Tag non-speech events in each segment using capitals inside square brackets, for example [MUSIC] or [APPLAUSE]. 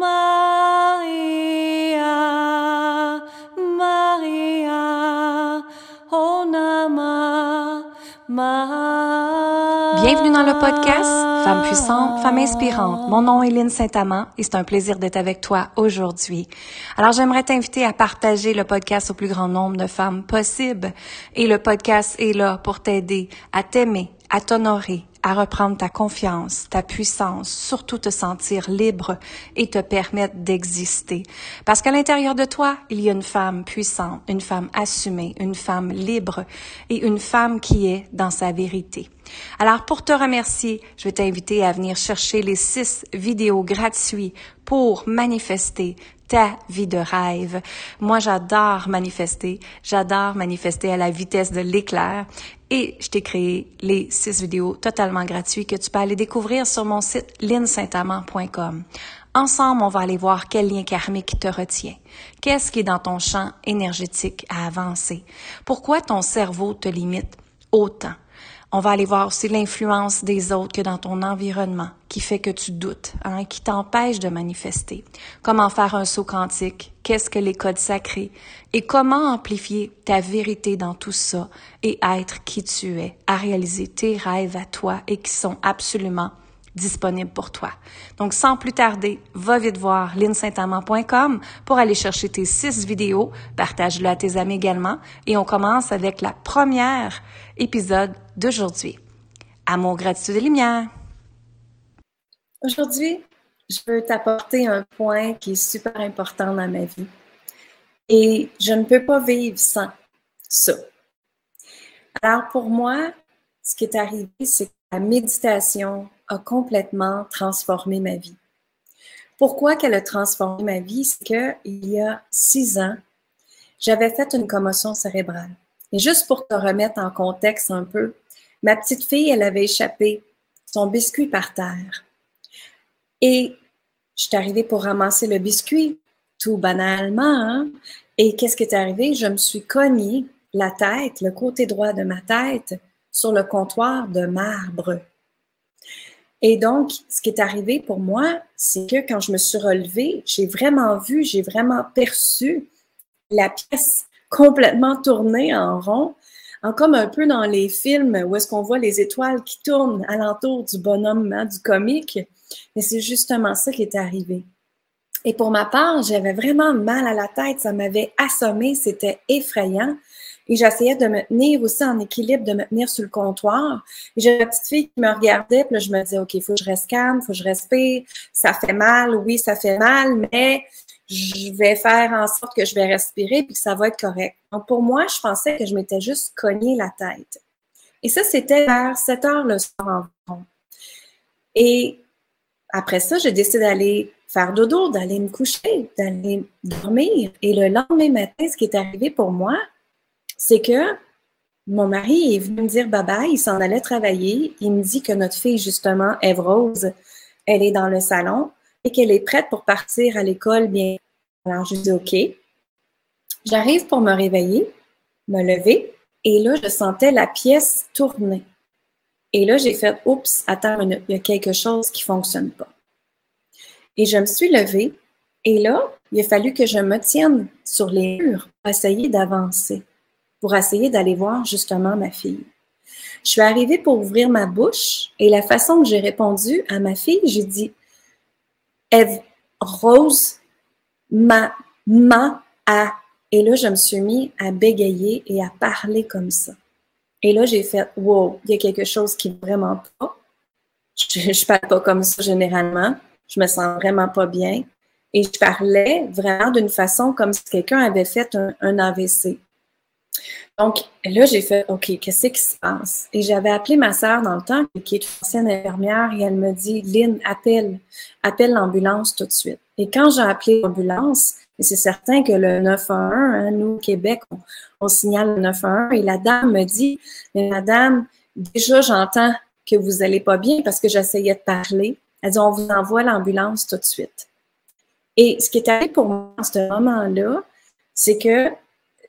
Maria, Maria, oh Nama, Maria. Bienvenue dans le podcast Femme puissante, femme inspirante. Mon nom est Lynne Saint-Amand et c'est un plaisir d'être avec toi aujourd'hui. Alors j'aimerais t'inviter à partager le podcast au plus grand nombre de femmes possible. Et le podcast est là pour t'aider à t'aimer, à t'honorer, à reprendre ta confiance, ta puissance, surtout te sentir libre et te permettre d'exister. Parce qu'à l'intérieur de toi, il y a une femme puissante, une femme assumée, une femme libre et une femme qui est dans sa vérité. Alors, pour te remercier, je vais t'inviter à venir chercher les six vidéos gratuites pour manifester ta vie de rêve. Moi, j'adore manifester. J'adore manifester à la vitesse de l'éclair. Et je t'ai créé les six vidéos totalement gratuites que tu peux aller découvrir sur mon site linsaintamant.com. Ensemble, on va aller voir quel lien karmique te retient. Qu'est-ce qui est dans ton champ énergétique à avancer? Pourquoi ton cerveau te limite autant? On va aller voir aussi l'influence des autres que dans ton environnement qui fait que tu doutes, hein, qui t'empêche de manifester. Comment faire un saut quantique? Qu'est-ce que les codes sacrés? Et comment amplifier ta vérité dans tout ça et être qui tu es, à réaliser tes rêves à toi et qui sont absolument disponibles pour toi. Donc, sans plus tarder, va vite voir linsaintamant.com pour aller chercher tes six vidéos, partage-le à tes amis également, et on commence avec la première épisode d'aujourd'hui. Amour, gratitude et lumière. Aujourd'hui, je veux t'apporter un point qui est super important dans ma vie. Et je ne peux pas vivre sans ça. Alors pour moi, ce qui est arrivé, c'est que la méditation a complètement transformé ma vie. Pourquoi qu'elle a transformé ma vie? C'est qu'il y a six ans, j'avais fait une commotion cérébrale. Et juste pour te remettre en contexte un peu, ma petite fille, elle avait échappé son biscuit par terre. Et je suis arrivée pour ramasser le biscuit, tout banalement. Hein. Et qu'est-ce qui est arrivé? Je me suis cognée la tête, le côté droit de ma tête, sur le comptoir de marbre. Et donc, ce qui est arrivé pour moi, c'est que quand je me suis relevée, j'ai vraiment vu, j'ai vraiment perçu la pièce complètement tournée en rond, en comme un peu dans les films où est-ce qu'on voit les étoiles qui tournent alentour du bonhomme, hein, du comique. Mais c'est justement ça qui est arrivé. Et pour ma part, j'avais vraiment mal à la tête, ça m'avait assommé, c'était effrayant. Et j'essayais de me tenir aussi en équilibre, de me tenir sur le comptoir. Et j'ai une petite fille qui me regardait, puis là, je me disais, OK, il faut que je reste calme, il faut que je respire. Ça fait mal, oui, ça fait mal, mais je vais faire en sorte que je vais respirer puis que ça va être correct. Donc, pour moi, je pensais que je m'étais juste cogné la tête. Et ça, c'était vers 7 heures le soir environ. Et après ça, j'ai décidé d'aller faire dodo, d'aller me coucher, d'aller dormir. Et le lendemain matin, ce qui est arrivé pour moi, c'est que mon mari est venu me dire bye bye, il s'en allait travailler. Il me dit que notre fille, justement, Eve Rose, elle est dans le salon et qu'elle est prête pour partir à l'école bien. Alors, je dis OK. J'arrive pour me réveiller, me lever, et là, je sentais la pièce tourner. Et là, j'ai fait Oups, attends il y a quelque chose qui ne fonctionne pas. Et je me suis levée, et là, il a fallu que je me tienne sur les murs pour essayer d'avancer pour essayer d'aller voir justement ma fille. Je suis arrivée pour ouvrir ma bouche et la façon que j'ai répondu à ma fille, j'ai dit Eve, Rose, ma, ma, a. Et là, je me suis mis à bégayer et à parler comme ça. Et là, j'ai fait Wow, il y a quelque chose qui vraiment pas. Je ne parle pas comme ça généralement. Je me sens vraiment pas bien. Et je parlais vraiment d'une façon comme si quelqu'un avait fait un AVC. Donc là, j'ai fait OK, qu'est-ce qui se passe? Et j'avais appelé ma sœur dans le temps, qui est une ancienne infirmière, et elle me dit Lynn, appelle, appelle l'ambulance tout de suite. Et quand j'ai appelé l'ambulance, c'est certain que le 911, hein, nous, au Québec, on, signale le 911, et la dame me dit Mais madame, déjà, j'entends que vous n'allez pas bien parce que j'essayais de parler. Elle dit On vous envoie l'ambulance tout de suite. Et ce qui est arrivé pour moi à ce moment-là, c'est que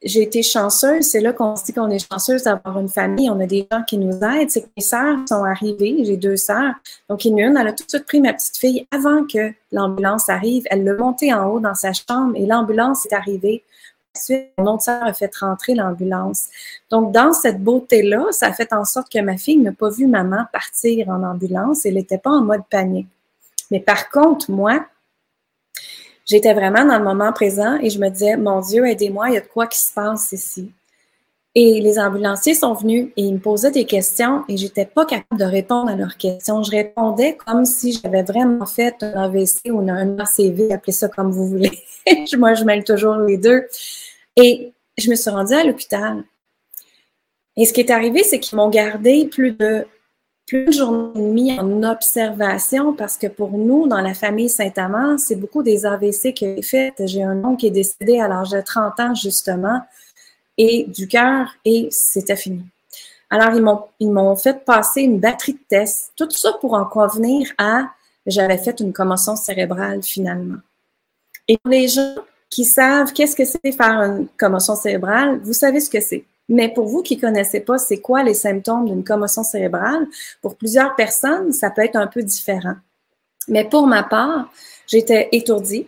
j'ai été chanceuse. C'est là qu'on se dit qu'on est chanceuse d'avoir une famille. On a des gens qui nous aident. C'est que mes sœurs sont arrivées. J'ai deux sœurs. Donc, une, elle a tout de suite pris ma petite fille avant que l'ambulance arrive. Elle l'a montée en haut dans sa chambre et l'ambulance est arrivée. Ensuite, mon autre sœur a fait rentrer l'ambulance. Donc, dans cette beauté-là, ça a fait en sorte que ma fille n'a pas vu maman partir en ambulance. Elle n'était pas en mode panique. Mais par contre, moi, j'étais vraiment dans le moment présent et je me disais, mon Dieu, aidez-moi, il y a de quoi qui se passe ici. Et les ambulanciers sont venus et ils me posaient des questions et j'étais pas capable de répondre à leurs questions. Je répondais comme si j'avais vraiment fait un AVC ou un ACV, appelez ça comme vous voulez. [LAUGHS] Moi, je mêle toujours les deux. Et je me suis rendue à l'hôpital. Et ce qui est arrivé, c'est qu'ils m'ont gardé plus de de journée et demie en observation parce que pour nous, dans la famille Saint-Amand, c'est beaucoup des AVC qui ont fait. J'ai un oncle qui est décédé à l'âge de 30 ans, justement, et du cœur, et c'était fini. Alors, ils m'ont, ils m'ont fait passer une batterie de tests, tout ça pour en convenir à j'avais fait une commotion cérébrale finalement. Et pour les gens qui savent qu'est-ce que c'est faire une commotion cérébrale, vous savez ce que c'est. Mais pour vous qui connaissez pas c'est quoi les symptômes d'une commotion cérébrale, pour plusieurs personnes, ça peut être un peu différent. Mais pour ma part, j'étais étourdie.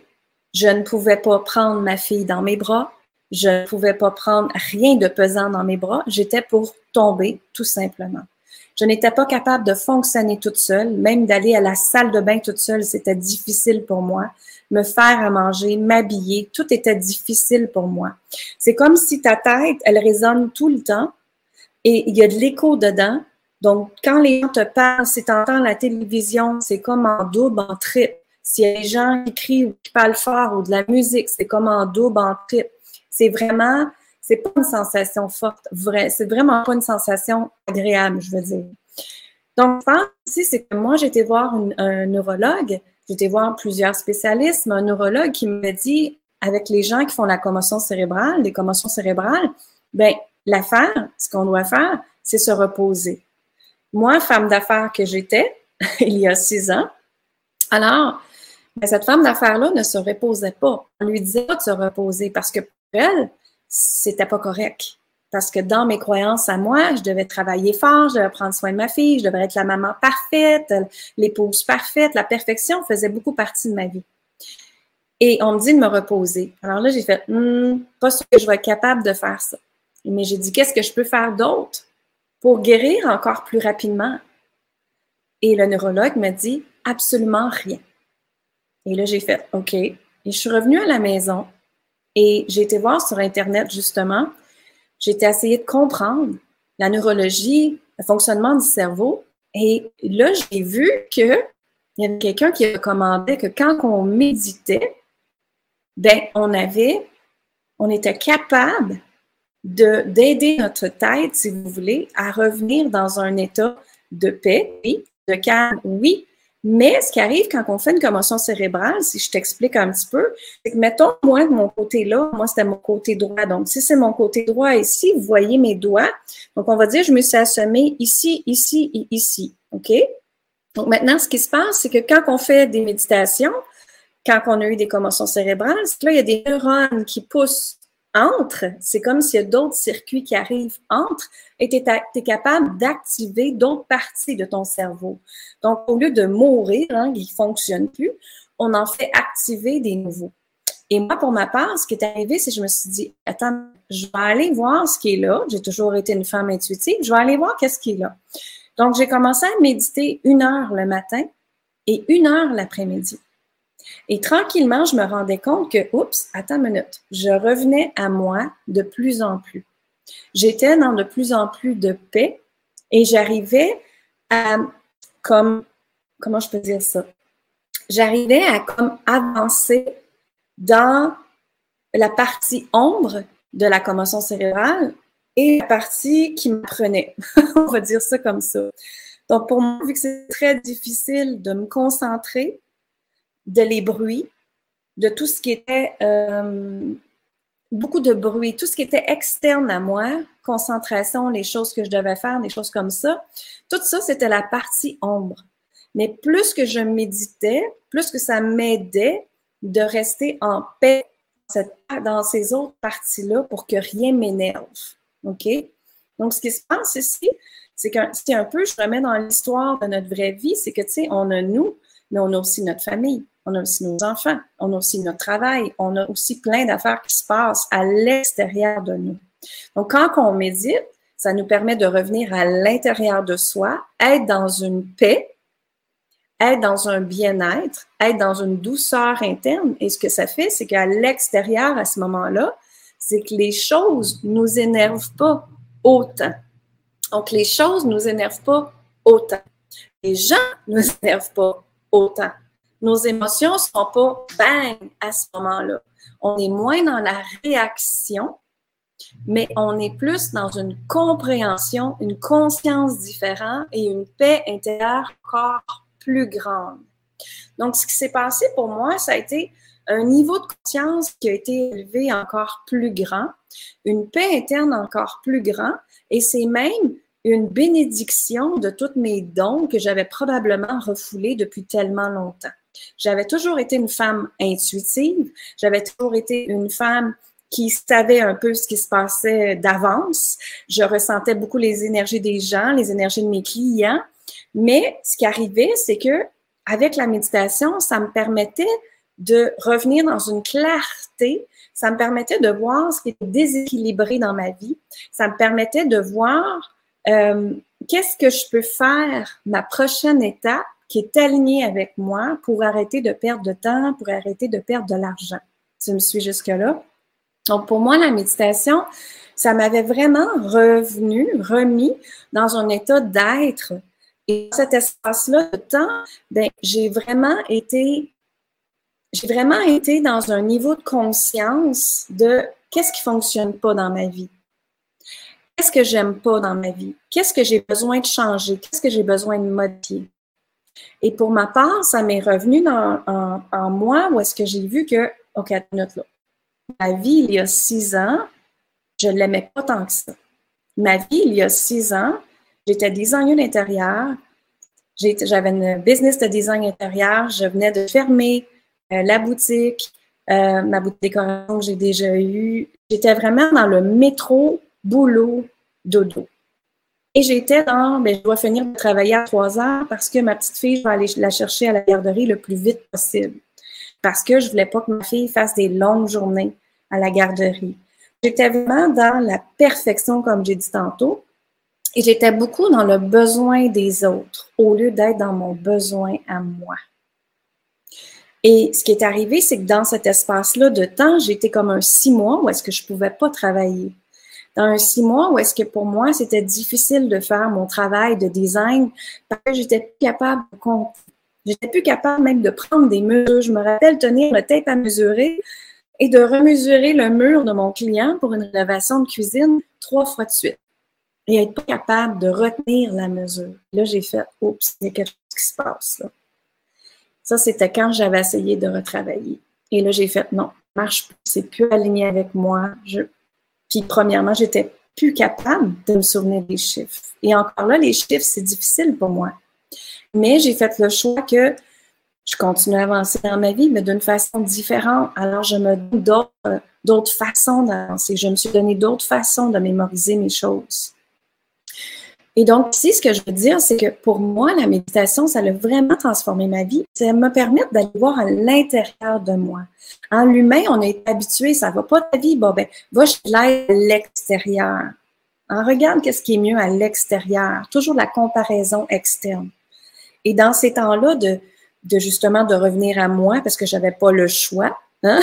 Je ne pouvais pas prendre ma fille dans mes bras. Je ne pouvais pas prendre rien de pesant dans mes bras. J'étais pour tomber, tout simplement. Je n'étais pas capable de fonctionner toute seule, même d'aller à la salle de bain toute seule, c'était difficile pour moi me faire à manger, m'habiller, tout était difficile pour moi. C'est comme si ta tête, elle résonne tout le temps et il y a de l'écho dedans. Donc, quand les gens te parlent, si tu entends la télévision, c'est comme en double, en triple. S'il y a des gens qui crient ou qui parlent fort ou de la musique, c'est comme en double, en triple. C'est vraiment, c'est pas une sensation forte, vrai. C'est vraiment pas une sensation agréable, je veux dire. Donc, je pense aussi, c'est que moi, j'ai été voir un neurologue J'étais voir plusieurs spécialistes, mais un neurologue qui me dit, avec les gens qui font la commotion cérébrale, des commotions cérébrales, ben l'affaire, ce qu'on doit faire, c'est se reposer. Moi, femme d'affaires que j'étais [LAUGHS] il y a six ans, alors, ben, cette femme d'affaires-là ne se reposait pas. On lui disait pas de se reposer parce que pour elle, c'était pas correct. Parce que dans mes croyances à moi, je devais travailler fort, je devais prendre soin de ma fille, je devais être la maman parfaite, l'épouse parfaite. La perfection faisait beaucoup partie de ma vie. Et on me dit de me reposer. Alors là, j'ai fait, hmm, pas sûr que je vais être capable de faire ça. Mais j'ai dit, qu'est-ce que je peux faire d'autre pour guérir encore plus rapidement? Et le neurologue m'a dit, absolument rien. Et là, j'ai fait, OK. Et je suis revenue à la maison et j'ai été voir sur Internet, justement, J'étais essayé de comprendre la neurologie, le fonctionnement du cerveau. Et là, j'ai vu qu'il y avait quelqu'un qui recommandait que quand on méditait, ben, on avait, on était capable d'aider notre tête, si vous voulez, à revenir dans un état de paix, de calme, oui, mais ce qui arrive quand on fait une commotion cérébrale, si je t'explique un petit peu, c'est que mettons, moi, de mon côté-là, moi, c'était mon côté droit. Donc, si c'est mon côté droit ici, vous voyez mes doigts. Donc, on va dire, je me suis assommée ici, ici et ici. OK? Donc, maintenant, ce qui se passe, c'est que quand on fait des méditations, quand on a eu des commotions cérébrales, c'est que là, il y a des neurones qui poussent entre, c'est comme s'il y a d'autres circuits qui arrivent entre et tu es, capable d'activer d'autres parties de ton cerveau. Donc, au lieu de mourir, hein, qui ne fonctionne plus, on en fait activer des nouveaux. Et moi, pour ma part, ce qui est arrivé, c'est que je me suis dit, attends, je vais aller voir ce qui est là. J'ai toujours été une femme intuitive. Je vais aller voir qu'est-ce qui est là. Donc, j'ai commencé à méditer une heure le matin et une heure l'après-midi. Et tranquillement, je me rendais compte que, oups, attends une minute, je revenais à moi de plus en plus. J'étais dans de plus en plus de paix et j'arrivais à, comme, comment je peux dire ça? J'arrivais à comme avancer dans la partie ombre de la commotion cérébrale et la partie qui me prenait. [LAUGHS] On va dire ça comme ça. Donc, pour moi, vu que c'est très difficile de me concentrer, de les bruits, de tout ce qui était euh, beaucoup de bruit, tout ce qui était externe à moi, concentration, les choses que je devais faire, des choses comme ça. Tout ça, c'était la partie ombre. Mais plus que je méditais, plus que ça m'aidait de rester en paix dans ces autres parties-là pour que rien m'énerve. OK? Donc, ce qui se passe ici, c'est que c'est un peu, je remets dans l'histoire de notre vraie vie, c'est que, tu sais, on a nous, mais on a aussi notre famille, on a aussi nos enfants, on a aussi notre travail, on a aussi plein d'affaires qui se passent à l'extérieur de nous. Donc, quand on médite, ça nous permet de revenir à l'intérieur de soi, être dans une paix, être dans un bien-être, être dans une douceur interne. Et ce que ça fait, c'est qu'à l'extérieur, à ce moment-là, c'est que les choses ne nous énervent pas autant. Donc, les choses ne nous énervent pas autant. Les gens nous [LAUGHS] énervent pas autant. Nos émotions ne sont pas bang à ce moment-là. On est moins dans la réaction, mais on est plus dans une compréhension, une conscience différente et une paix intérieure encore plus grande. Donc, ce qui s'est passé pour moi, ça a été un niveau de conscience qui a été élevé encore plus grand, une paix interne encore plus grand, et c'est même une bénédiction de tous mes dons que j'avais probablement refoulés depuis tellement longtemps. J'avais toujours été une femme intuitive, j'avais toujours été une femme qui savait un peu ce qui se passait d'avance. Je ressentais beaucoup les énergies des gens, les énergies de mes clients. Mais ce qui arrivait, c'est que avec la méditation, ça me permettait de revenir dans une clarté. Ça me permettait de voir ce qui était déséquilibré dans ma vie. Ça me permettait de voir euh, qu'est-ce que je peux faire, ma prochaine étape qui est alignée avec moi pour arrêter de perdre de temps, pour arrêter de perdre de l'argent? Tu me suis jusque-là? Donc, pour moi, la méditation, ça m'avait vraiment revenu, remis dans un état d'être. Et cet espace-là de temps, ben, j'ai vraiment été, j'ai vraiment été dans un niveau de conscience de qu'est-ce qui fonctionne pas dans ma vie. Qu'est-ce que j'aime pas dans ma vie? Qu'est-ce que j'ai besoin de changer? Qu'est-ce que j'ai besoin de modifier? Et pour ma part, ça m'est revenu dans, en, moi où est-ce que j'ai vu que, OK, minute là, ma vie il y a six ans, je ne l'aimais pas tant que ça. Ma vie il y a six ans, j'étais designer d'intérieur, j'avais une business de design intérieur, je venais de fermer euh, la boutique, euh, ma boutique de décoration que j'ai déjà eue. J'étais vraiment dans le métro, boulot, dodo. Et j'étais dans, ben, je dois finir de travailler à trois heures parce que ma petite fille, je vais aller la chercher à la garderie le plus vite possible parce que je voulais pas que ma fille fasse des longues journées à la garderie. J'étais vraiment dans la perfection, comme j'ai dit tantôt, et j'étais beaucoup dans le besoin des autres au lieu d'être dans mon besoin à moi. Et ce qui est arrivé, c'est que dans cet espace-là de temps, j'étais comme un six mois où est-ce que je pouvais pas travailler. Dans un six mois où est-ce que pour moi, c'était difficile de faire mon travail de design parce que j'étais plus capable de J'étais plus capable même de prendre des mesures. Je me rappelle tenir le tape à mesurer et de remesurer le mur de mon client pour une rénovation de cuisine trois fois de suite. Et être pas capable de retenir la mesure. Là, j'ai fait, oups, il y a quelque chose qui se passe là. Ça, c'était quand j'avais essayé de retravailler. Et là, j'ai fait, non, marche plus, c'est plus aligné avec moi. Je... Puis, premièrement, j'étais plus capable de me souvenir des chiffres. Et encore là, les chiffres, c'est difficile pour moi. Mais j'ai fait le choix que je continue à avancer dans ma vie, mais d'une façon différente. Alors, je me donne d'autres, façons d'avancer. Je me suis donné d'autres façons de mémoriser mes choses. Et donc, ici, ce que je veux dire, c'est que pour moi, la méditation, ça a vraiment transformé ma vie. Ça me permet d'aller voir à l'intérieur de moi. En l'humain, on est habitué, ça va pas ta vie, bon ben, va chez l'aide à l'extérieur. En regarde qu'est-ce qui est mieux à l'extérieur. Toujours la comparaison externe. Et dans ces temps-là, de, justement de revenir à moi, parce que j'avais pas le choix, hein,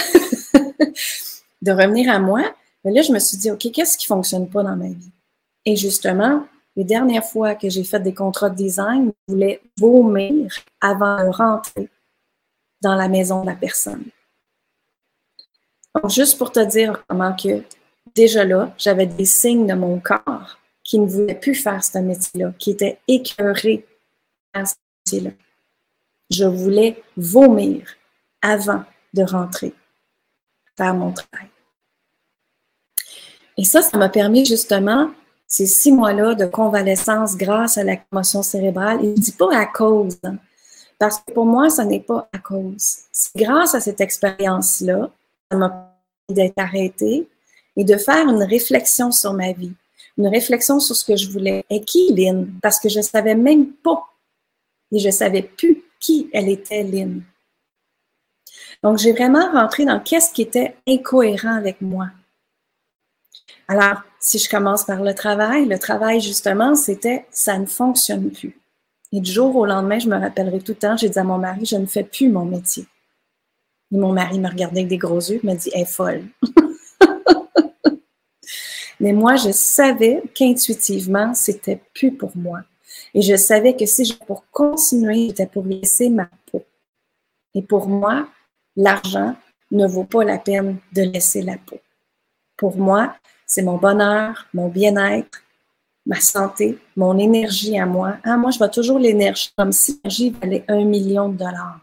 [LAUGHS] de revenir à moi, mais là, je me suis dit, OK, qu'est-ce qui fonctionne pas dans ma vie? Et justement, les dernières fois que j'ai fait des contrats de design, je voulais vomir avant de rentrer dans la maison de la personne. Donc, juste pour te dire comment que déjà là, j'avais des signes de mon corps qui ne voulait plus faire ce métier-là, qui était écœuré à ce je voulais vomir avant de rentrer faire mon travail. Et ça, ça m'a permis justement ces six mois-là de convalescence grâce à la commotion cérébrale. Et je ne dis pas à cause, hein, parce que pour moi, ce n'est pas à cause. C'est grâce à cette expérience-là, ça m'a d'être arrêtée et de faire une réflexion sur ma vie, une réflexion sur ce que je voulais. Et qui, Lynn? Parce que je ne savais même pas et je ne savais plus qui elle était, Lynn. Donc, j'ai vraiment rentré dans qu'est-ce qui était incohérent avec moi. Alors, si je commence par le travail, le travail, justement, c'était ça ne fonctionne plus. Et du jour au lendemain, je me rappellerai tout le temps, j'ai dit à mon mari, je ne fais plus mon métier. Et mon mari me regardait avec des gros yeux, me dit, elle est folle. [LAUGHS] Mais moi, je savais qu'intuitivement, c'était plus pour moi. Et je savais que si je pour continuer, c'était pour laisser ma peau. Et pour moi, l'argent ne vaut pas la peine de laisser la peau. Pour moi, c'est mon bonheur, mon bien-être, ma santé, mon énergie à moi. Ah, moi, je vois toujours l'énergie comme si l'énergie valait un million de dollars.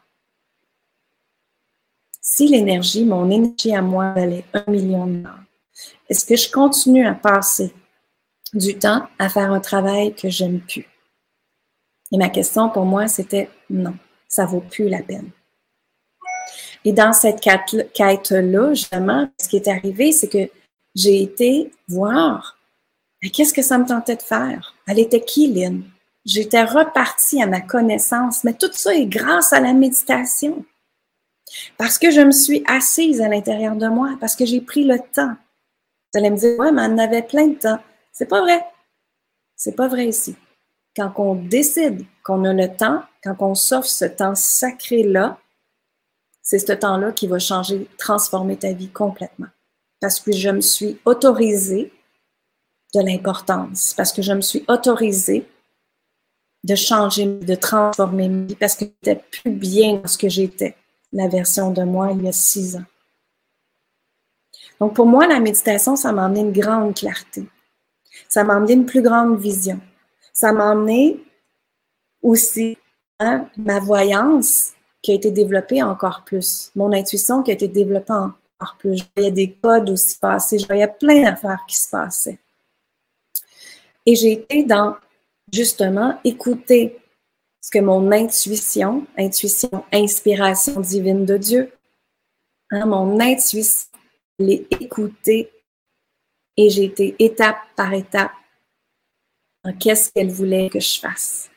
Si l'énergie, mon énergie à moi valait un million de dollars, est-ce que je continue à passer du temps à faire un travail que j'aime plus? Et ma question pour moi, c'était non, ça vaut plus la peine. Et dans cette quête-là, justement, ce qui est arrivé, c'est que j'ai été voir qu'est-ce que ça me tentait de faire? Elle était qui, Lynn? J'étais repartie à ma connaissance, mais tout ça est grâce à la méditation. Parce que je me suis assise à l'intérieur de moi, parce que j'ai pris le temps. Vous allez me dire, ouais, mais on avait plein de temps. C'est pas vrai. C'est pas vrai ici. Quand on décide qu'on a le temps, quand on s'offre ce temps sacré-là, c'est ce temps-là qui va changer, transformer ta vie complètement. Parce que je me suis autorisée de l'importance, parce que je me suis autorisée de changer, de transformer ma vie, parce que j'étais plus bien dans ce que j'étais, la version de moi il y a six ans. Donc pour moi, la méditation, ça m'a amené une grande clarté. Ça m'a amené une plus grande vision. Ça m'a amené aussi hein, ma voyance qui a été développée encore plus, mon intuition qui a été développée Je voyais des codes aussi passer, je voyais plein d'affaires qui se passaient. Et j'ai été dans, justement, écouter ce que mon intuition, intuition, inspiration divine de Dieu, hein, mon intuition, l'ai écouter et j'ai été étape par étape en qu'est-ce qu'elle voulait que je fasse.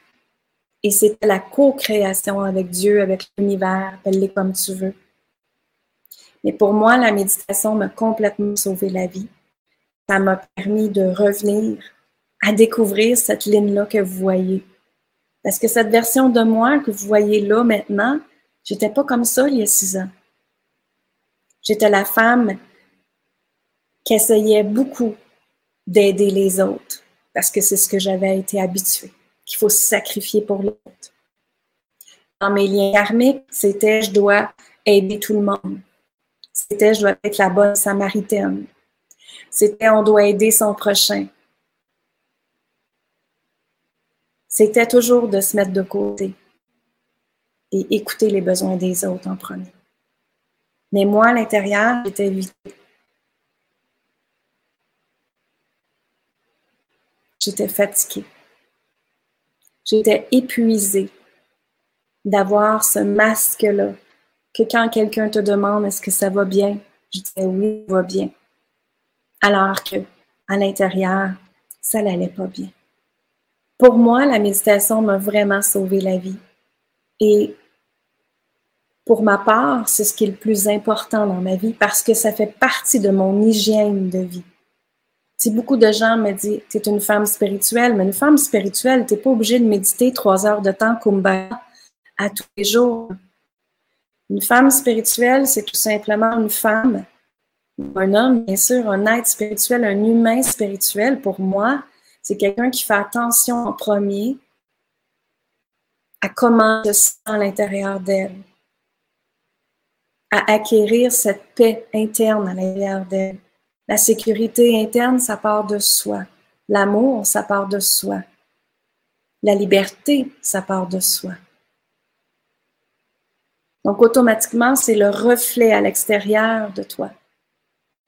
Et c'était la co-création avec Dieu, avec l'univers, appelle-les comme tu veux. Mais pour moi, la méditation m'a complètement sauvé la vie. Ça m'a permis de revenir à découvrir cette ligne-là que vous voyez. Parce que cette version de moi que vous voyez là maintenant, j'étais pas comme ça il y a six ans. J'étais la femme qui essayait beaucoup d'aider les autres parce que c'est ce que j'avais été habituée qu'il faut se sacrifier pour l'autre. Dans mes liens karmiques, c'était je dois aider tout le monde. C'était je dois être la bonne samaritaine. C'était on doit aider son prochain. C'était toujours de se mettre de côté et écouter les besoins des autres en premier. Mais moi, à l'intérieur, j'étais vite. J'étais fatiguée. J'étais épuisée d'avoir ce masque-là, que quand quelqu'un te demande est-ce que ça va bien, je disais oui, ça va bien. Alors que à l'intérieur, ça n'allait pas bien. Pour moi, la méditation m'a vraiment sauvé la vie. Et pour ma part, c'est ce qui est le plus important dans ma vie parce que ça fait partie de mon hygiène de vie. Si beaucoup de gens me disent, tu es une femme spirituelle, mais une femme spirituelle, tu n'es pas obligée de méditer trois heures de temps Kumbaya à tous les jours. Une femme spirituelle, c'est tout simplement une femme, un homme, bien sûr, un être spirituel, un humain spirituel. Pour moi, c'est quelqu'un qui fait attention en premier à comment se sent à l'intérieur d'elle, à acquérir cette paix interne à l'intérieur d'elle. La sécurité interne, ça part de soi. L'amour, ça part de soi. La liberté, ça part de soi. Donc, automatiquement, c'est le reflet à l'extérieur de toi.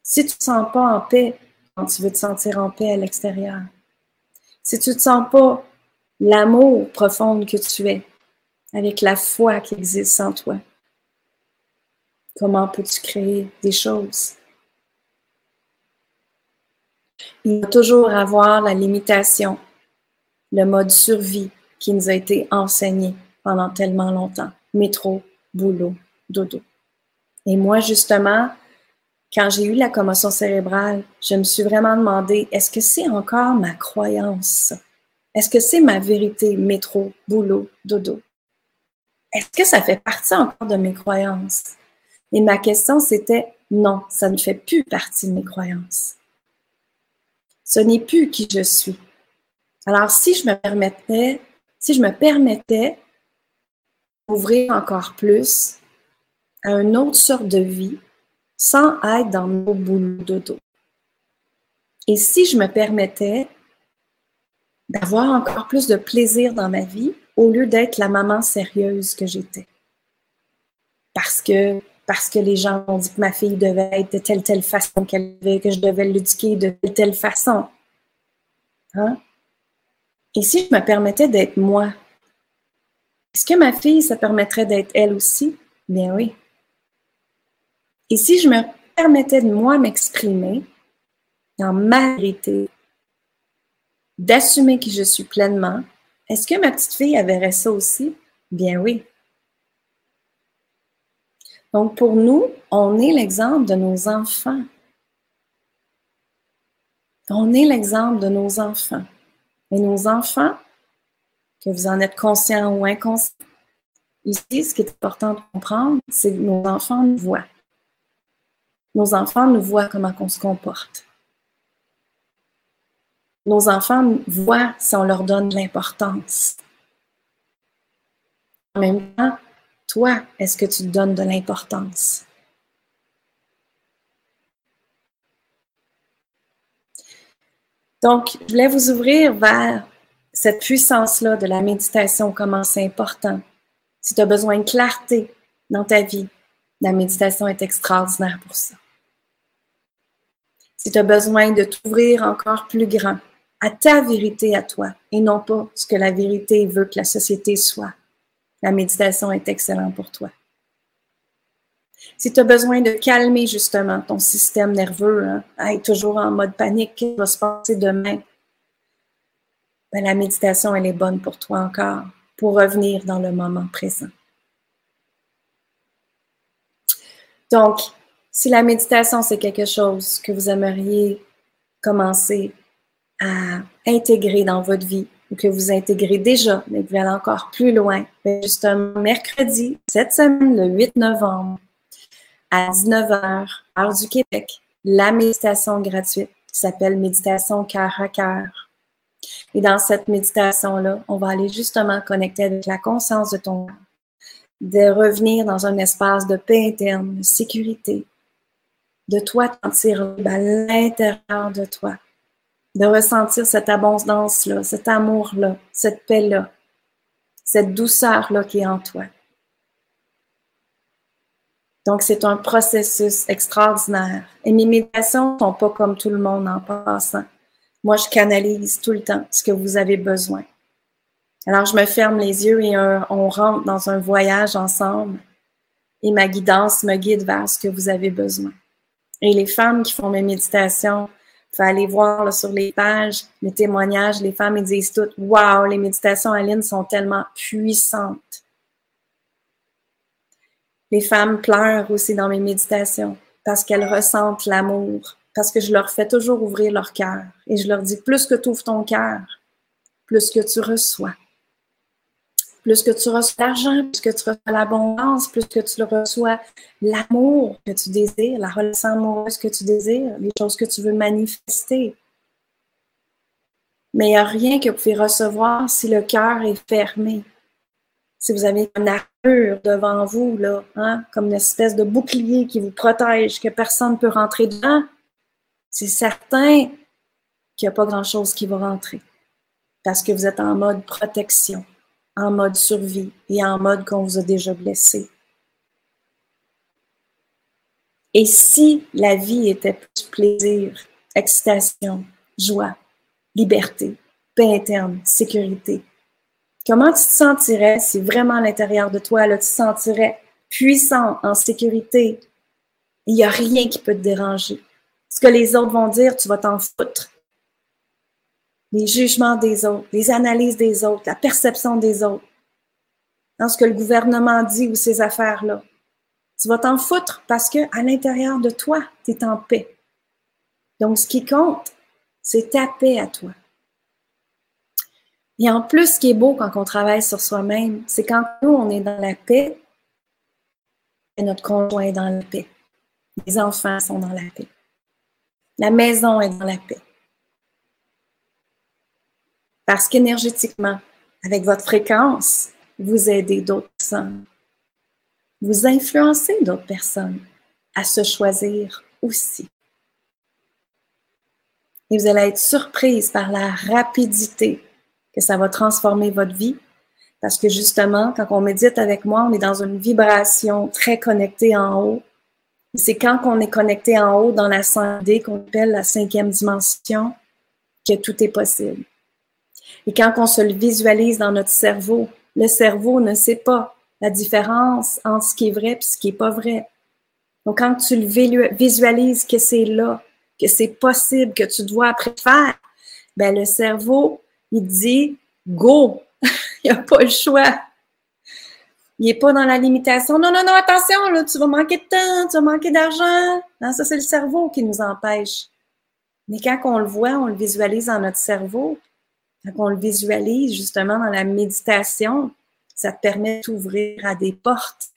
Si tu ne te sens pas en paix, quand tu veux te sentir en paix à l'extérieur, si tu ne te sens pas l'amour profond que tu es, avec la foi qui existe en toi, comment peux-tu créer des choses? il va toujours avoir la limitation, le mode survie qui nous a été enseigné pendant tellement longtemps. Métro, boulot, dodo. Et moi, justement, quand j'ai eu la commotion cérébrale, je me suis vraiment demandé, est-ce que c'est encore ma croyance? Est-ce que c'est ma vérité, métro, boulot, dodo? Est-ce que ça fait partie encore de mes croyances? Et ma question, c'était non, ça ne fait plus partie de mes croyances. Ce n'est plus qui je suis. Alors, si je me permettais, si je me permettais d'ouvrir encore plus à une autre sorte de vie sans être dans mon boulot dodo. Et si je me permettais d'avoir encore plus de plaisir dans ma vie au lieu d'être la maman sérieuse que j'étais. Parce que, parce que les gens ont dit que ma fille devait être de telle telle façon, qu'elle que je devais l'éduquer de telle telle façon. Hein? Et si je me permettais d'être moi, est-ce que ma fille, ça permettrait d'être elle aussi? Bien oui. Et si je me permettais de moi m'exprimer dans ma vérité, d'assumer qui je suis pleinement, est-ce que ma petite fille verrait ça aussi? Bien oui. Donc pour nous, on est l'exemple de nos enfants. On est l'exemple de nos enfants. Et nos enfants, que vous en êtes conscient ou inconscient, ici, ce qui est important de comprendre, c'est que nos enfants nous voient. Nos enfants nous voient comment on se comporte. Nos enfants voient si on leur donne de l'importance. En même temps, toi, est-ce que tu te donnes de l'importance? Donc, je voulais vous ouvrir vers cette puissance-là de la méditation, comment c'est important. Si tu as besoin de clarté dans ta vie, la méditation est extraordinaire pour ça. Si tu as besoin de t'ouvrir encore plus grand à ta vérité à toi et non pas ce que la vérité veut que la société soit, la méditation est excellente pour toi. Si tu as besoin de calmer justement ton système nerveux, hein, être toujours en mode panique, qu'est-ce qui va se passer demain? Ben, la méditation, elle est bonne pour toi encore, pour revenir dans le moment présent. Donc, si la méditation, c'est quelque chose que vous aimeriez commencer à intégrer dans votre vie ou que vous intégrez déjà, mais que vous allez encore plus loin, ben, justement, mercredi, cette semaine, le 8 novembre, à 19h, heure du Québec, la méditation gratuite qui s'appelle Méditation cœur à cœur. Et dans cette méditation-là, on va aller justement connecter avec la conscience de ton âme, de revenir dans un espace de paix interne, de sécurité, de toi sentir à l'intérieur de toi, de ressentir cette abondance-là, cet amour-là, cette paix-là, cette douceur-là qui est en toi. Donc, c'est un processus extraordinaire. Et mes méditations ne sont pas comme tout le monde en passant. Moi, je canalise tout le temps ce que vous avez besoin. Alors, je me ferme les yeux et on rentre dans un voyage ensemble. Et ma guidance me guide vers ce que vous avez besoin. Et les femmes qui font mes méditations, faut aller voir sur les pages, mes témoignages, les femmes disent toutes Waouh, les méditations Aline sont tellement puissantes. Les femmes pleurent aussi dans mes méditations parce qu'elles ressentent l'amour, parce que je leur fais toujours ouvrir leur cœur. Et je leur dis, plus que tu ouvres ton cœur, plus que tu reçois. Plus que tu reçois l'argent, plus que tu reçois l'abondance, plus que tu reçois l'amour que tu désires, la relation amoureuse que tu désires, les choses que tu veux manifester. Mais il n'y a rien que vous pouvez recevoir si le cœur est fermé. Si vous avez une armure devant vous, là, hein, comme une espèce de bouclier qui vous protège, que personne ne peut rentrer dedans, c'est certain qu'il n'y a pas grand-chose qui va rentrer parce que vous êtes en mode protection, en mode survie et en mode qu'on vous a déjà blessé. Et si la vie était plus plaisir, excitation, joie, liberté, paix interne, sécurité, comment tu te sentirais si vraiment à l'intérieur de toi, là, tu te sentirais puissant, en sécurité? Il n'y a rien qui peut te déranger. Ce que les autres vont dire, tu vas t'en foutre. les jugements des autres, les analyses des autres, la perception des autres, dans ce que le gouvernement dit ou ces affaires-là. Tu vas t'en foutre parce que à l'intérieur de toi, tu es en paix. Donc, ce qui compte, c'est ta paix à toi. Et en plus, ce qui est beau quand on travaille sur soi-même, c'est quand nous, on est dans la paix, et notre conjoint est dans la paix. Les enfants sont dans la paix. La maison est dans la paix. Parce qu'énergétiquement, avec votre fréquence, vous aidez d'autres personnes. Vous influencez d'autres personnes à se choisir aussi. Et vous allez être surprise par la rapidité que ça va transformer votre vie. Parce que justement, quand on médite avec moi, on est dans une vibration très connectée en haut. C'est quand on est connecté en haut dans la 5D qu'on appelle la cinquième dimension que tout est possible. Et quand on se le visualise dans notre cerveau, le cerveau ne sait pas la différence entre ce qui est vrai et ce qui n'est pas vrai. Donc, quand tu le visualises que c'est là, que c'est possible, que tu dois après faire, ben le cerveau, il dit go, [LAUGHS] il n'y a pas le choix. Il n'est pas dans la limitation. Non, non, non, attention, là, tu vas manquer de temps, tu vas manquer d'argent. Non, ça, c'est le cerveau qui nous empêche. Mais quand on le voit, on le visualise dans notre cerveau, quand on le visualise justement dans la méditation, ça te permet d'ouvrir à des portes,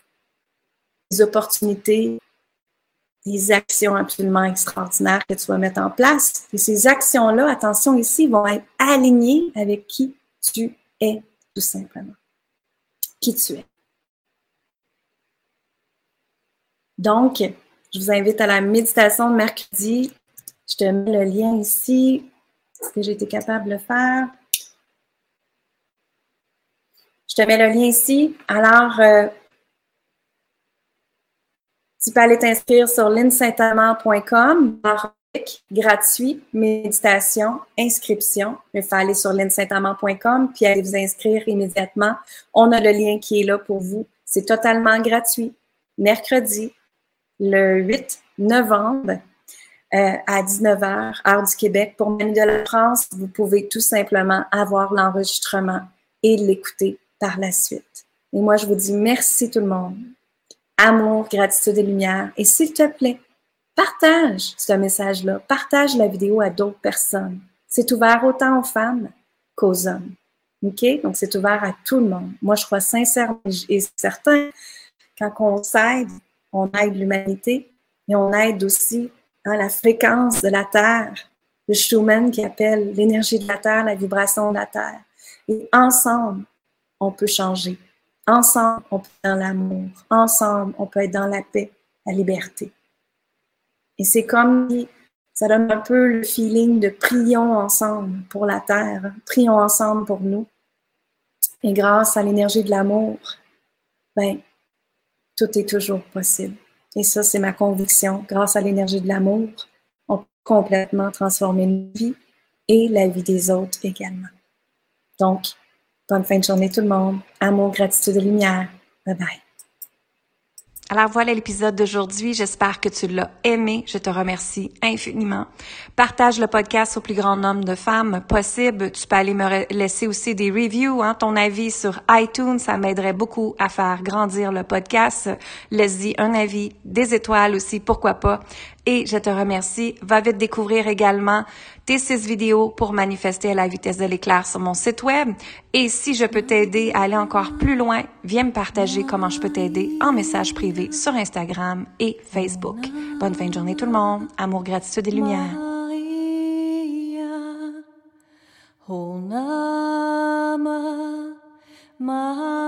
des opportunités, des actions absolument extraordinaires que tu vas mettre en place. Et ces actions-là, attention ici, vont être alignées avec qui tu es, tout simplement. Qui tu es. Donc, je vous invite à la méditation de mercredi. Je te mets le lien ici. Est-ce que j'ai été capable de faire? Je te mets le lien ici. Alors, euh, tu peux aller t'inscrire sur linsaintamant.com, gratuit, méditation, inscription. Il faut aller sur linsaintamant.com puis aller vous inscrire immédiatement. On a le lien qui est là pour vous. C'est totalement gratuit. Mercredi, le 8 novembre euh, à 19h, heure du Québec. Pour Manu de la France, vous pouvez tout simplement avoir l'enregistrement et l'écouter par la suite. Et moi, je vous dis merci tout le monde amour, gratitude et lumière. Et s'il te plaît, partage ce message-là, partage la vidéo à d'autres personnes. C'est ouvert autant aux femmes qu'aux hommes. OK? Donc, c'est ouvert à tout le monde. Moi, je crois sincèrement et certain, quand on s'aide, on aide l'humanité et on aide aussi hein, la fréquence de la Terre, le Schumann qui appelle l'énergie de la Terre, la vibration de la Terre. Et ensemble, on peut changer. Ensemble, on peut être dans l'amour. Ensemble, on peut être dans la paix, la liberté. Et c'est comme ça donne un peu le feeling de prions ensemble pour la terre, prions ensemble pour nous. Et grâce à l'énergie de l'amour, ben, tout est toujours possible. Et ça, c'est ma conviction. Grâce à l'énergie de l'amour, on peut complètement transformer nos vies et la vie des autres également. Donc, Bonne fin de journée tout le monde. Amour, gratitude et lumière. Bye bye. Alors voilà l'épisode d'aujourd'hui. J'espère que tu l'as aimé. Je te remercie infiniment. Partage le podcast au plus grand nombre de femmes possible. Tu peux aller me laisser aussi des reviews, hein, ton avis sur iTunes. Ça m'aiderait beaucoup à faire grandir le podcast. Laisse-y un avis, des étoiles aussi, pourquoi pas. Et je te remercie. Va vite découvrir également tes six vidéos pour manifester à la vitesse de l'éclair sur mon site web. Et si je peux t'aider à aller encore plus loin, viens me partager comment je peux t'aider en message privé sur Instagram et Facebook. Bonne fin de journée tout le monde. Amour, gratitude et lumière. Maria,